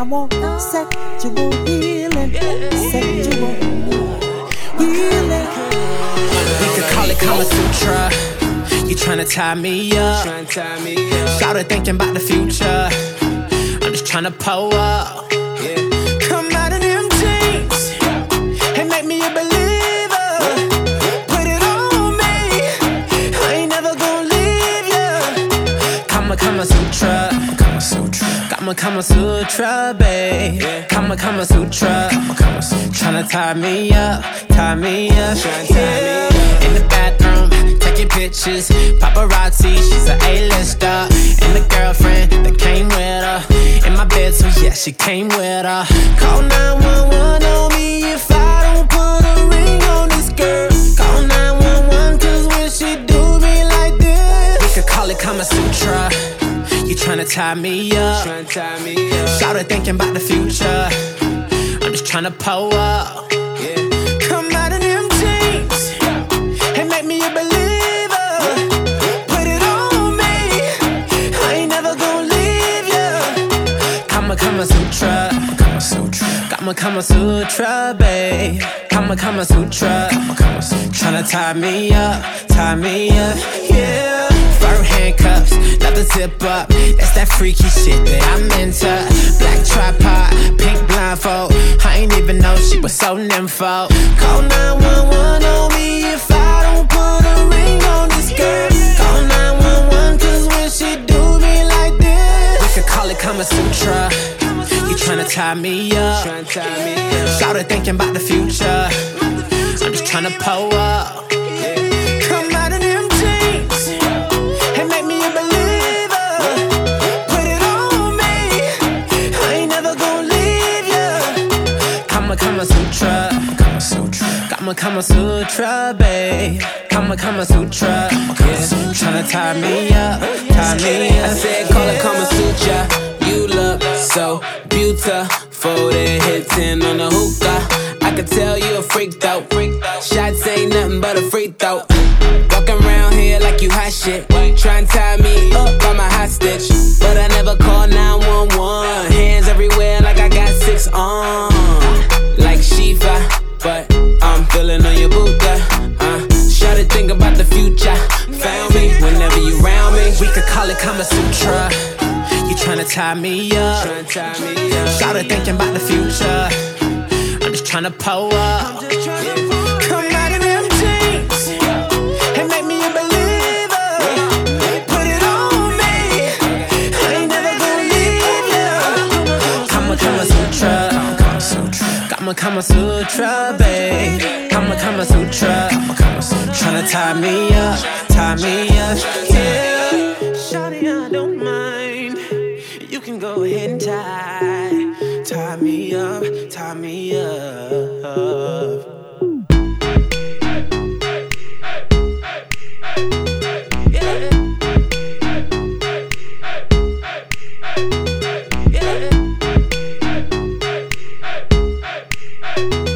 sexual healing, sexual healing. We could call it Kama Sutra. You tryna tie me up. Started thinking about the future. I'm just tryna pull up. Kama Kama Sutra, babe. Kama Kama Sutra. Kama Kama Sutra. Tryna tie me up, tie me up. Yeah. In the bathroom, taking pictures. Paparazzi, she's a A-lister. And the girlfriend that came with her. In my bed, so yeah, she came with her. Call 911 You tryna tie me up. Started thinking about the future. I'm just tryna pull up. Come out of them jeans and make me a believer. Put it on me. I ain't never gonna leave ya. Kama. Kama Sutra. Kama Kama Sutra, babe. Kama Kama Sutra. Kama Kama Sutra. Tryna tie me up, tie me up, yeah. Handcuffs, love the zip up. That's that freaky shit that I'm into. Black tripod, pink blindfold. I ain't even know she was so nympho. Call 911 on me if I don't put a ring on this girl. Call 911 cause when she do me like this, we could call it Kama Sutra. You tryna tie me up. Started thinking about the future. I'm just tryna pull up. Kama Kama Sutra. Kama Sutra. Kama Kama Sutra, babe. Kama Kama Sutra. Yeah. Tryna tie me up, tie me up. I said, call it Kama Sutra. You look so beautiful. Then hit 10 on the hookah. I could tell you a freak though. Shots ain't nothing but a free throw. Walking around here like you hot shit. Try and tie me up by my hostage. I'm feeling on your Buddha. Uh, to think about the future. Found me whenever you round me. We could call it Kama Sutra. You tryna tie me up. Started thinking about the future. I'm just tryna pull up. Kama Kama Sutra, babe. Kama Kama Sutra. I'm Kama Sutra. Tryna tie me up, tie me up. Yeah. Shawty, I don't mind. You can go ahead and tie. Tie me up, tie me up. you